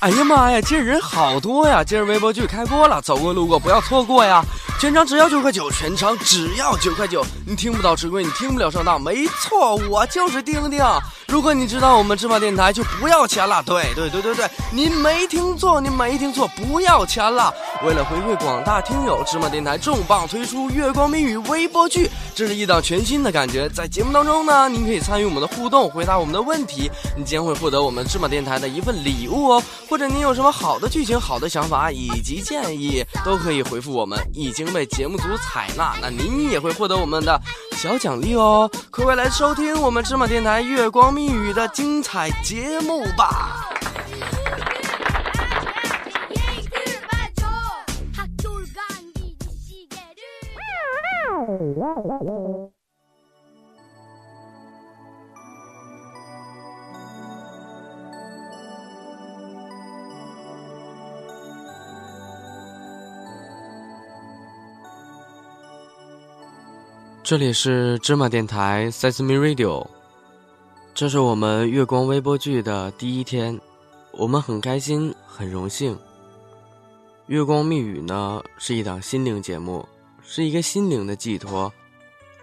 哎呀妈呀，今儿人好多呀！今儿微博剧开播了，走过路过不要错过呀！全场只要九块九，全场只要九块九。你听不到吃亏，你听不了上当，没错，我就是丁丁。如果你知道我们芝麻电台就不要钱了，对对对对对，您没听错，您没听错，不要钱了。为了回馈广大听友，芝麻电台重磅推出《月光谜语》微播剧，这是一档全新的感觉。在节目当中呢，您可以参与我们的互动，回答我们的问题，你将会获得我们芝麻电台的一份礼物哦。或者您有什么好的剧情、好的想法以及建议，都可以回复我们，已经被节目组采纳，那您也会获得我们的小奖励哦。快快来收听我们芝麻电台《月光密语》的精彩节目吧！这里是芝麻电台 Sesame Radio，这是我们月光微播剧的第一天，我们很开心，很荣幸。月光密语呢是一档心灵节目，是一个心灵的寄托。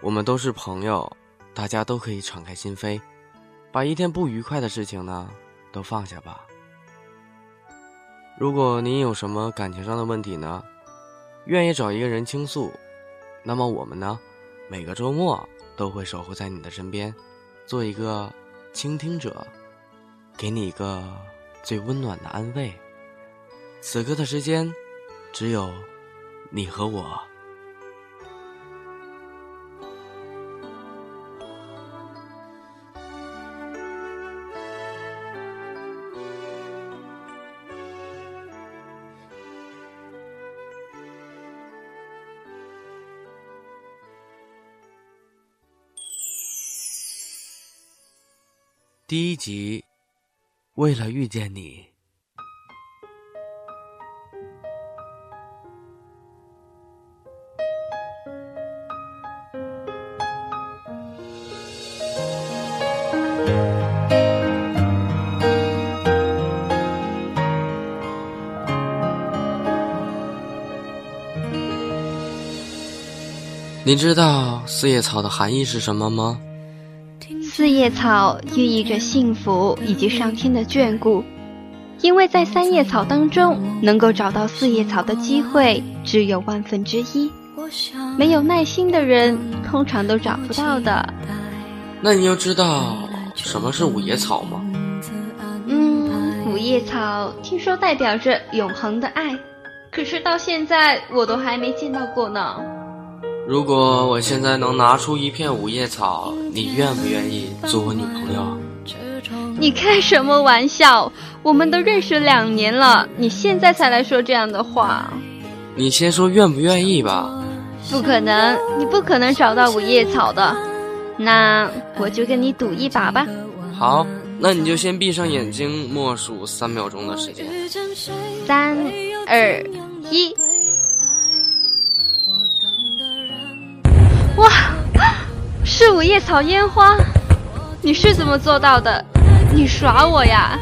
我们都是朋友，大家都可以敞开心扉，把一天不愉快的事情呢都放下吧。如果您有什么感情上的问题呢，愿意找一个人倾诉，那么我们呢？每个周末都会守护在你的身边，做一个倾听者，给你一个最温暖的安慰。此刻的时间，只有你和我。第一集，为了遇见你。你知道四叶草的含义是什么吗？四叶草寓意着幸福以及上天的眷顾，因为在三叶草当中能够找到四叶草的机会只有万分之一，没有耐心的人通常都找不到的。那你又知道什么是五叶草吗？嗯，五叶草听说代表着永恒的爱，可是到现在我都还没见到过呢。如果我现在能拿出一片五叶草，你愿不愿意做我女朋友？你开什么玩笑？我们都认识两年了，你现在才来说这样的话？你先说愿不愿意吧。不可能，你不可能找到五叶草的。那我就跟你赌一把吧。好，那你就先闭上眼睛，默数三秒钟的时间。三、二、一。哇，是五叶草烟花，你是怎么做到的？你耍我呀？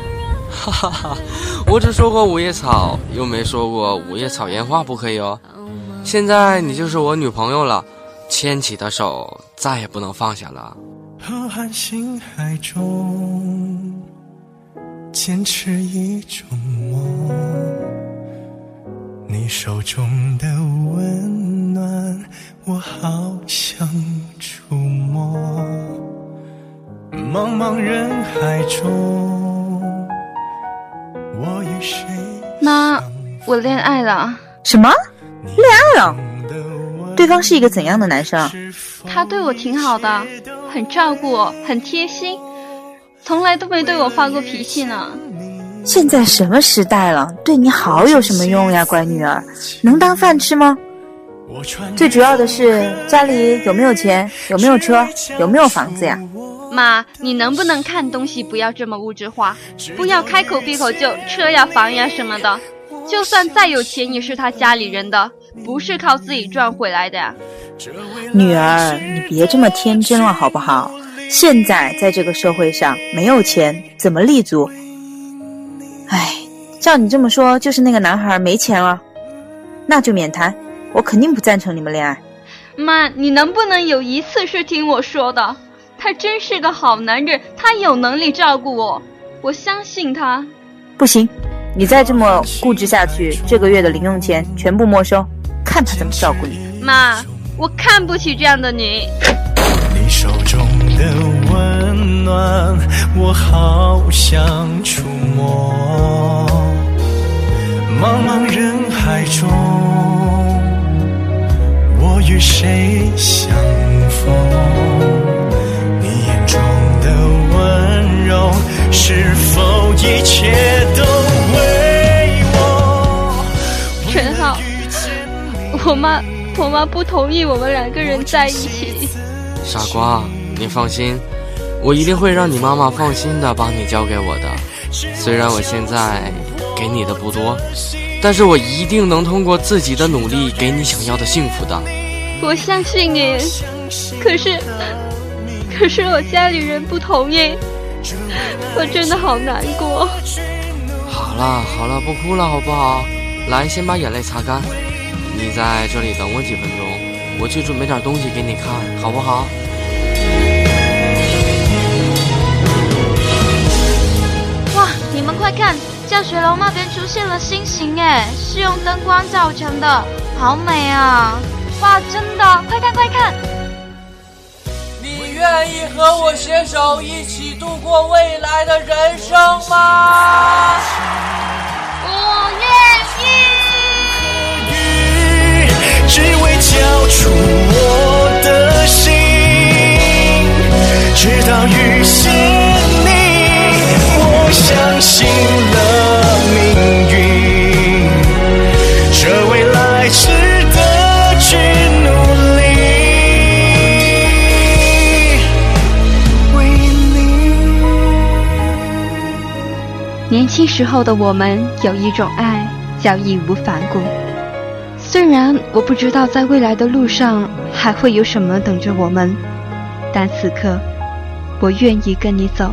哈哈哈，我只说过五叶草，又没说过五叶草烟花不可以哦。现在你就是我女朋友了，牵起的手再也不能放下了。浩瀚星海中，坚持一种梦，你手中的温暖。我好想触摸，茫茫人海中，我与谁？那我恋爱了？什么？恋爱了？对方是一个怎样的男生？他对我挺好的，很照顾我，很贴心，从来都没对我发过脾气呢。现在什么时代了？对你好有什么用呀，乖女儿？能当饭吃吗？最主要的是家里有没有钱，有没有车，有没有房子呀？妈，你能不能看东西不要这么物质化，不要开口闭口就车呀房呀什么的。就算再有钱，也是他家里人的，不是靠自己赚回来的呀。女儿，你别这么天真了好不好？现在在这个社会上，没有钱怎么立足？照你这么说，就是那个男孩没钱了，那就免谈，我肯定不赞成你们恋爱。妈，你能不能有一次是听我说的？他真是个好男人，他有能力照顾我，我相信他。不行，你再这么固执下去，这个月的零用钱全部没收，看他怎么照顾你。妈，我看不起这样的你。你手中的温暖，我好想触摸。茫茫人海中，我与谁相逢？你眼中的温柔，是否一切都为我？陈浩，我妈，我妈不同意我们两个人在一起。傻瓜，你放心，我一定会让你妈妈放心的把你交给我的。虽然我现在。给你的不多，但是我一定能通过自己的努力给你想要的幸福的。我相信你，可是，可是我家里人不同意，我真的好难过。好了好了，不哭了好不好？来，先把眼泪擦干。你在这里等我几分钟，我去准备点东西给你看，好不好？哇，你们快看！教学楼那边出现了星星，哎，是用灯光造成的，好美啊！哇，真的，快看快看！你愿意和我携手一起度过未来的人生吗？我愿意。只为交出我的心，直到遇见年轻时候的我们有一种爱叫义无反顾。虽然我不知道在未来的路上还会有什么等着我们，但此刻我愿意跟你走。